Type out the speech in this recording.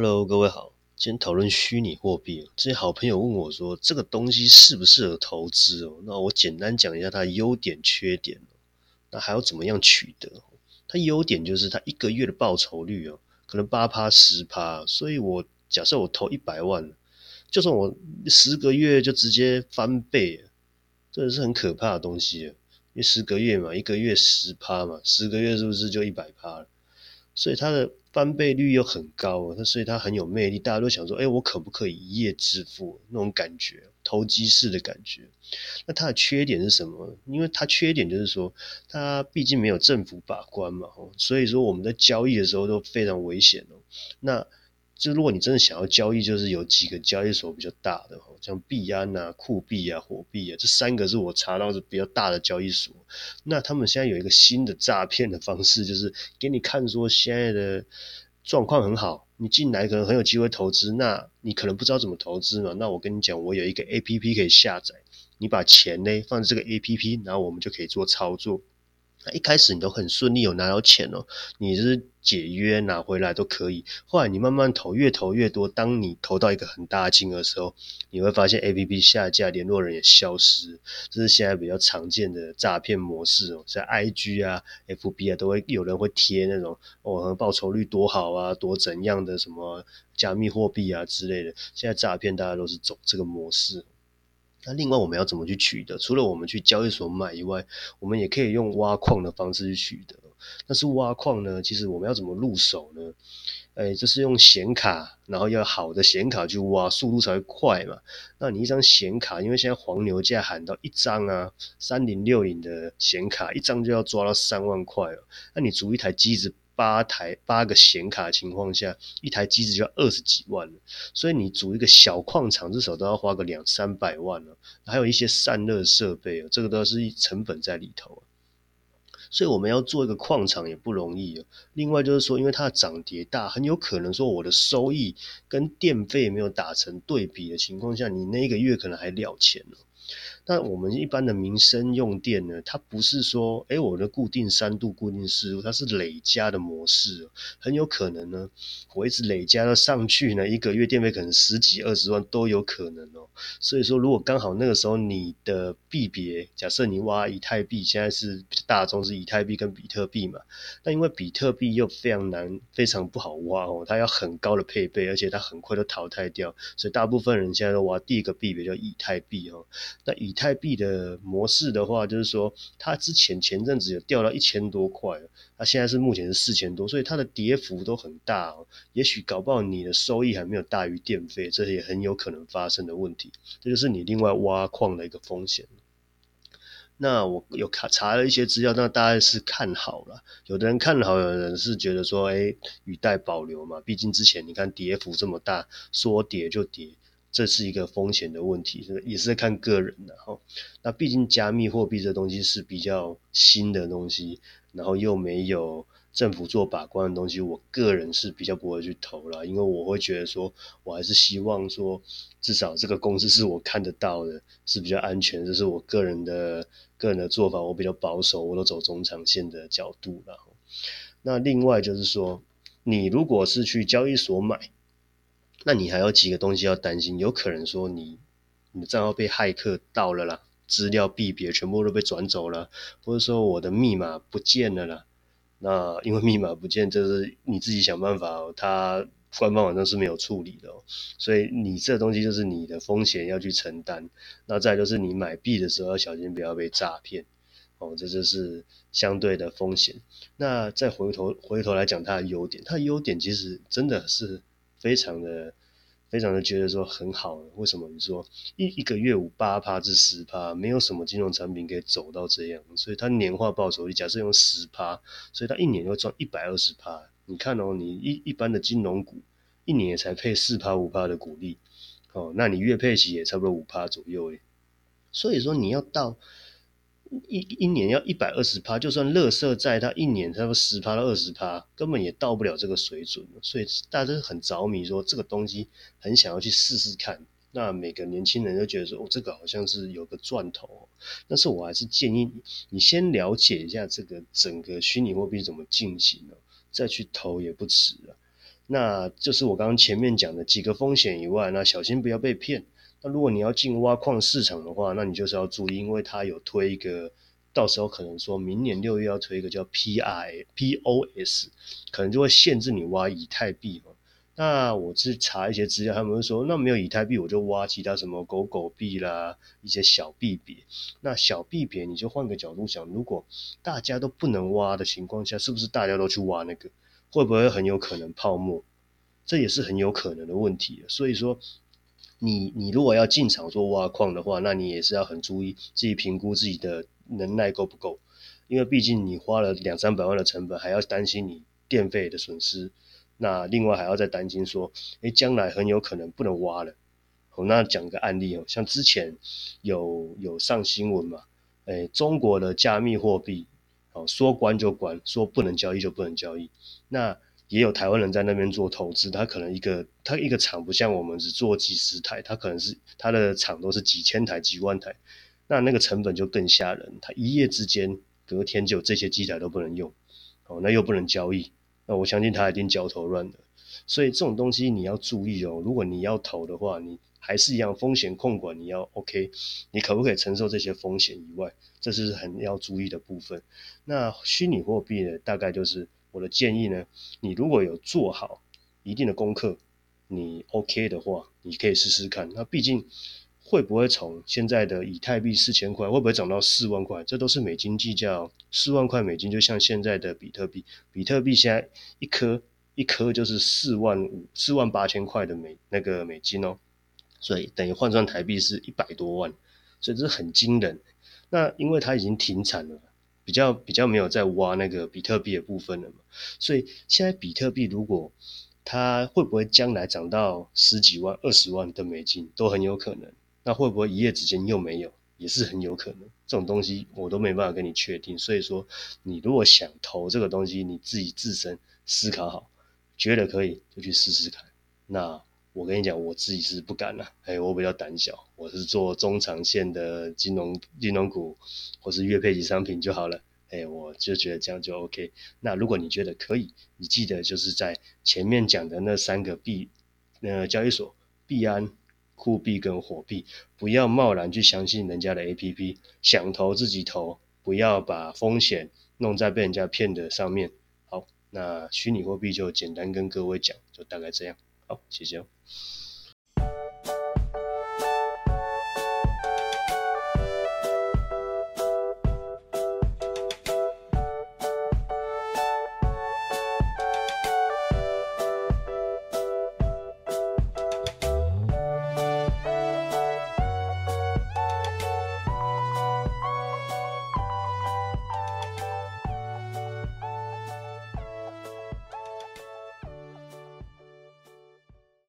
Hello，各位好，今天讨论虚拟货币。之前好朋友问我说，这个东西适不适合投资哦？那我简单讲一下它的优点、缺点。那还要怎么样取得？它优点就是它一个月的报酬率哦，可能八趴、十趴。所以我假设我投一百万，就算我十个月就直接翻倍，这的是很可怕的东西。因为十个月嘛，一个月十趴嘛，十个月是不是就一百趴了？所以它的翻倍率又很高，那所以它很有魅力，大家都想说，哎，我可不可以一夜致富？那种感觉，投机式的感觉。那它的缺点是什么？因为它缺点就是说，它毕竟没有政府把关嘛，所以说我们在交易的时候都非常危险哦。那就如果你真的想要交易，就是有几个交易所比较大的，像币安啊、酷币啊、火币啊，这三个是我查到是比较大的交易所。那他们现在有一个新的诈骗的方式，就是给你看说现在的状况很好，你进来可能很有机会投资，那你可能不知道怎么投资嘛。那我跟你讲，我有一个 A P P 可以下载，你把钱呢放在这个 A P P，然后我们就可以做操作。那一开始你都很顺利，有拿到钱哦，你是解约拿回来都可以。后来你慢慢投，越投越多。当你投到一个很大的金额的时候，你会发现 A P P 下架，联络人也消失。这是现在比较常见的诈骗模式哦，在 I G 啊、F B 啊都会有人会贴那种哦，报酬率多好啊，多怎样的什么加密货币啊之类的。现在诈骗大家都是走这个模式。那另外我们要怎么去取得？除了我们去交易所买以外，我们也可以用挖矿的方式去取得。但是挖矿呢，其实我们要怎么入手呢？哎，就是用显卡，然后要好的显卡去挖，速度才会快嘛。那你一张显卡，因为现在黄牛价喊到一张啊，三零六零的显卡一张就要抓到三万块了。那你租一台机子。八台八个显卡情况下，一台机子就要二十几万了，所以你组一个小矿场至少都要花个两三百万了，还有一些散热设备这个都是成本在里头。所以我们要做一个矿场也不容易另外就是说，因为它的涨跌大，很有可能说我的收益跟电费没有打成对比的情况下，你那一个月可能还了钱了。但我们一般的民生用电呢，它不是说，哎，我的固定三度、固定四度，它是累加的模式，很有可能呢，我一直累加到上去呢，一个月电费可能十几二十万都有可能哦。所以说，如果刚好那个时候你的币别，假设你挖以太币，现在是大宗是以太币跟比特币嘛，那因为比特币又非常难、非常不好挖哦，它要很高的配备，而且它很快都淘汰掉，所以大部分人现在都挖第一个币别叫以太币哦。那以太币的模式的话，就是说它之前前阵子有掉到一千多块，它现在是目前是四千多，所以它的跌幅都很大哦。也许搞不好你的收益还没有大于电费，这也很有可能发生的问题。这就是你另外挖矿的一个风险。那我有查查了一些资料，那大概是看好了。有的人看好，有的人是觉得说，哎，语带保留嘛。毕竟之前你看跌幅这么大，说跌就跌。这是一个风险的问题，是也是在看个人的哈。那毕竟加密货币这东西是比较新的东西，然后又没有政府做把关的东西，我个人是比较不会去投了，因为我会觉得说，我还是希望说，至少这个公司是我看得到的，是比较安全，这是我个人的个人的做法，我比较保守，我都走中长线的角度了。那另外就是说，你如果是去交易所买。那你还有几个东西要担心？有可能说你你的账号被骇客盗了啦，资料币别全部都被转走了，或者说我的密码不见了啦。那因为密码不见，这是你自己想办法，它官方网站是没有处理的哦，所以你这东西就是你的风险要去承担。那再就是你买币的时候要小心不要被诈骗哦，这就是相对的风险。那再回头回头来讲它的优点，它的优点其实真的是。非常的，非常的觉得说很好。为什么？你说一一个月五八趴至十趴，没有什么金融产品可以走到这样，所以它年化报酬率假设用十趴，所以它一年要赚一百二十趴。你看哦，你一一般的金融股一年才配四趴五趴的股利，哦，那你月配息也差不多五趴左右诶。所以说你要到。一一年要一百二十趴，就算乐色债，它一年差不多十趴到二十趴，根本也到不了这个水准。所以大家都很着迷，说这个东西很想要去试试看。那每个年轻人都觉得说，哦，这个好像是有个赚头。但是我还是建议你，你先了解一下这个整个虚拟货币怎么进行的，再去投也不迟啊。那就是我刚刚前面讲的几个风险以外，那小心不要被骗。那如果你要进挖矿市场的话，那你就是要注意，因为它有推一个，到时候可能说明年六月要推一个叫 P I P O S，可能就会限制你挖以太币嘛。那我去查一些资料，他们会说，那没有以太币，我就挖其他什么狗狗币啦，一些小币别。那小币别，你就换个角度想，如果大家都不能挖的情况下，是不是大家都去挖那个？会不会很有可能泡沫？这也是很有可能的问题。所以说。你你如果要进场做挖矿的话，那你也是要很注意自己评估自己的能耐够不够，因为毕竟你花了两三百万的成本，还要担心你电费的损失，那另外还要再担心说，诶，将来很有可能不能挖了。哦，那讲个案例哦，像之前有有上新闻嘛，诶，中国的加密货币，哦，说关就关，说不能交易就不能交易，那。也有台湾人在那边做投资，他可能一个他一个厂不像我们只做几十台，他可能是他的厂都是几千台、几万台，那那个成本就更吓人。他一夜之间隔天就这些机台都不能用，哦，那又不能交易，那我相信他一定焦头烂额。所以这种东西你要注意哦。如果你要投的话，你还是一样风险控管，你要 OK，你可不可以承受这些风险以外，这是很要注意的部分。那虚拟货币呢，大概就是。我的建议呢，你如果有做好一定的功课，你 OK 的话，你可以试试看。那毕竟会不会从现在的以太币四千块，会不会涨到四万块？这都是美金计价。四万块美金就像现在的比特币，比特币现在一颗一颗就是四万五、四万八千块的美那个美金哦，所以等于换算台币是一百多万，所以这是很惊人。那因为它已经停产了。比较比较没有在挖那个比特币的部分了嘛，所以现在比特币如果它会不会将来涨到十几万、二十万的美金都很有可能，那会不会一夜之间又没有，也是很有可能。这种东西我都没办法跟你确定，所以说你如果想投这个东西，你自己自身思考好，觉得可以就去试试看。那。我跟你讲，我自己是不敢了，哎，我比较胆小，我是做中长线的金融金融股，或是月配级商品就好了，哎，我就觉得这样就 OK。那如果你觉得可以，你记得就是在前面讲的那三个币，呃，交易所币安、酷币跟火币，不要贸然去相信人家的 APP，想投自己投，不要把风险弄在被人家骗的上面。好，那虚拟货币就简单跟各位讲，就大概这样。好，谢谢。